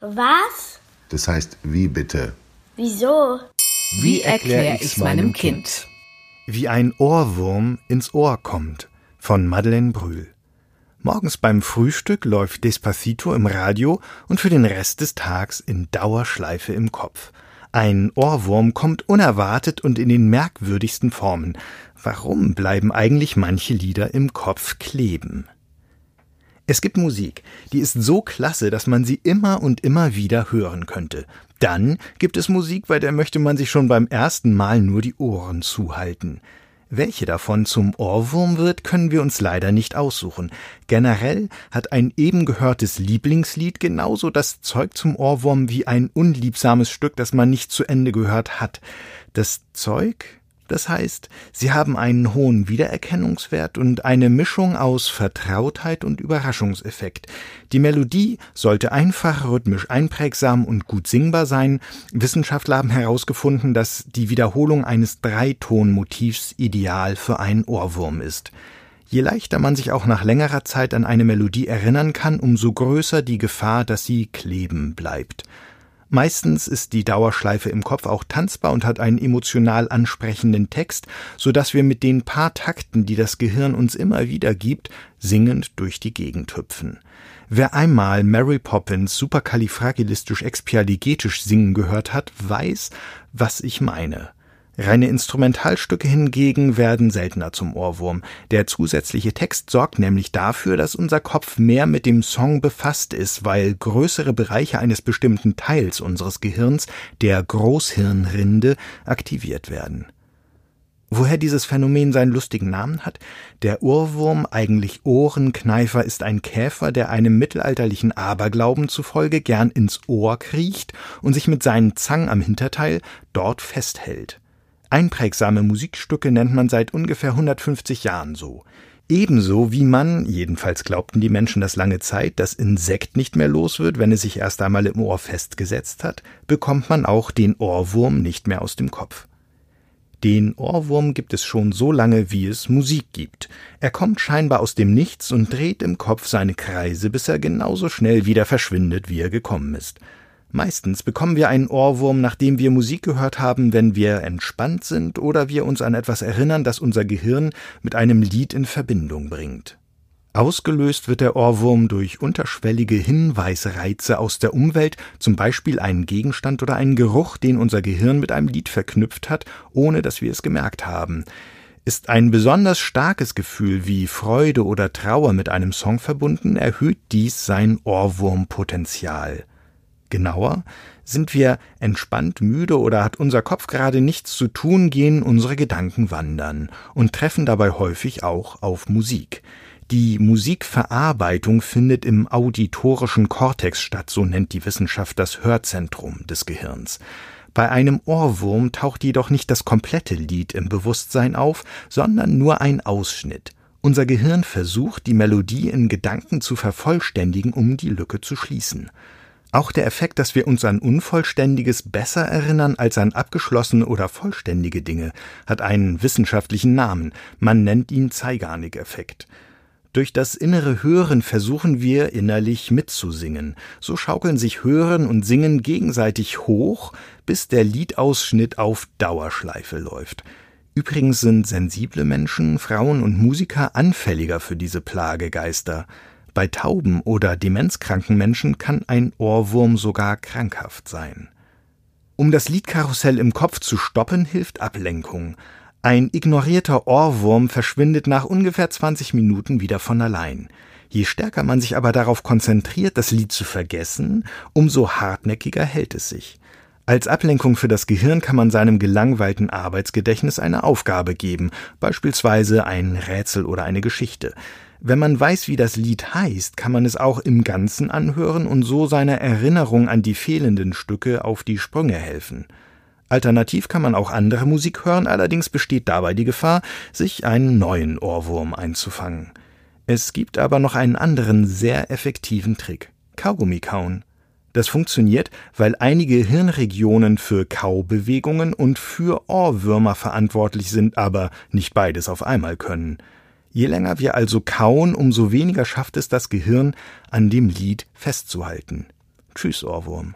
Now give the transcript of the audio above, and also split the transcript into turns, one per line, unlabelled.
Was?
Das heißt, wie bitte?
Wieso?
Wie erkläre ich's meinem Kind?
Wie ein Ohrwurm ins Ohr kommt von Madeleine Brühl. Morgens beim Frühstück läuft Despacito im Radio und für den Rest des Tags in Dauerschleife im Kopf. Ein Ohrwurm kommt unerwartet und in den merkwürdigsten Formen. Warum bleiben eigentlich manche Lieder im Kopf kleben? Es gibt Musik, die ist so klasse, dass man sie immer und immer wieder hören könnte. Dann gibt es Musik, bei der möchte man sich schon beim ersten Mal nur die Ohren zuhalten. Welche davon zum Ohrwurm wird, können wir uns leider nicht aussuchen. Generell hat ein eben gehörtes Lieblingslied genauso das Zeug zum Ohrwurm wie ein unliebsames Stück, das man nicht zu Ende gehört hat. Das Zeug das heißt, sie haben einen hohen Wiedererkennungswert und eine Mischung aus Vertrautheit und Überraschungseffekt. Die Melodie sollte einfach, rhythmisch einprägsam und gut singbar sein. Wissenschaftler haben herausgefunden, dass die Wiederholung eines Dreitonmotivs ideal für einen Ohrwurm ist. Je leichter man sich auch nach längerer Zeit an eine Melodie erinnern kann, umso größer die Gefahr, dass sie kleben bleibt. Meistens ist die Dauerschleife im Kopf auch tanzbar und hat einen emotional ansprechenden Text, so dass wir mit den paar Takten, die das Gehirn uns immer wieder gibt, singend durch die Gegend hüpfen. Wer einmal Mary Poppins superkalifragilistisk-expialigetisch singen gehört hat, weiß, was ich meine. Reine Instrumentalstücke hingegen werden seltener zum Ohrwurm. Der zusätzliche Text sorgt nämlich dafür, dass unser Kopf mehr mit dem Song befasst ist, weil größere Bereiche eines bestimmten Teils unseres Gehirns, der Großhirnrinde, aktiviert werden. Woher dieses Phänomen seinen lustigen Namen hat? Der Ohrwurm, eigentlich Ohrenkneifer, ist ein Käfer, der einem mittelalterlichen Aberglauben zufolge gern ins Ohr kriecht und sich mit seinen Zangen am Hinterteil dort festhält. Einprägsame Musikstücke nennt man seit ungefähr 150 Jahren so. Ebenso wie man, jedenfalls glaubten die Menschen das lange Zeit, das Insekt nicht mehr los wird, wenn es sich erst einmal im Ohr festgesetzt hat, bekommt man auch den Ohrwurm nicht mehr aus dem Kopf. Den Ohrwurm gibt es schon so lange, wie es Musik gibt. Er kommt scheinbar aus dem Nichts und dreht im Kopf seine Kreise, bis er genauso schnell wieder verschwindet, wie er gekommen ist. Meistens bekommen wir einen Ohrwurm, nachdem wir Musik gehört haben, wenn wir entspannt sind oder wir uns an etwas erinnern, das unser Gehirn mit einem Lied in Verbindung bringt. Ausgelöst wird der Ohrwurm durch unterschwellige Hinweisreize aus der Umwelt, zum Beispiel einen Gegenstand oder einen Geruch, den unser Gehirn mit einem Lied verknüpft hat, ohne dass wir es gemerkt haben. Ist ein besonders starkes Gefühl wie Freude oder Trauer mit einem Song verbunden, erhöht dies sein Ohrwurmpotenzial. Genauer, sind wir entspannt müde oder hat unser Kopf gerade nichts zu tun, gehen unsere Gedanken wandern und treffen dabei häufig auch auf Musik. Die Musikverarbeitung findet im auditorischen Kortex statt, so nennt die Wissenschaft das Hörzentrum des Gehirns. Bei einem Ohrwurm taucht jedoch nicht das komplette Lied im Bewusstsein auf, sondern nur ein Ausschnitt. Unser Gehirn versucht, die Melodie in Gedanken zu vervollständigen, um die Lücke zu schließen. Auch der Effekt, dass wir uns an Unvollständiges besser erinnern als an abgeschlossene oder vollständige Dinge, hat einen wissenschaftlichen Namen. Man nennt ihn Zeigarnik-Effekt. Durch das innere Hören versuchen wir innerlich mitzusingen. So schaukeln sich Hören und Singen gegenseitig hoch, bis der Liedausschnitt auf Dauerschleife läuft. Übrigens sind sensible Menschen, Frauen und Musiker anfälliger für diese Plagegeister. Bei tauben oder demenzkranken Menschen kann ein Ohrwurm sogar krankhaft sein. Um das Liedkarussell im Kopf zu stoppen, hilft Ablenkung. Ein ignorierter Ohrwurm verschwindet nach ungefähr 20 Minuten wieder von allein. Je stärker man sich aber darauf konzentriert, das Lied zu vergessen, umso hartnäckiger hält es sich. Als Ablenkung für das Gehirn kann man seinem gelangweilten Arbeitsgedächtnis eine Aufgabe geben, beispielsweise ein Rätsel oder eine Geschichte. Wenn man weiß, wie das Lied heißt, kann man es auch im Ganzen anhören und so seiner Erinnerung an die fehlenden Stücke auf die Sprünge helfen. Alternativ kann man auch andere Musik hören, allerdings besteht dabei die Gefahr, sich einen neuen Ohrwurm einzufangen. Es gibt aber noch einen anderen sehr effektiven Trick. Kaugummi kauen. Das funktioniert, weil einige Hirnregionen für Kaubewegungen und für Ohrwürmer verantwortlich sind, aber nicht beides auf einmal können. Je länger wir also kauen, umso weniger schafft es das Gehirn, an dem Lied festzuhalten. Tschüss, Ohrwurm.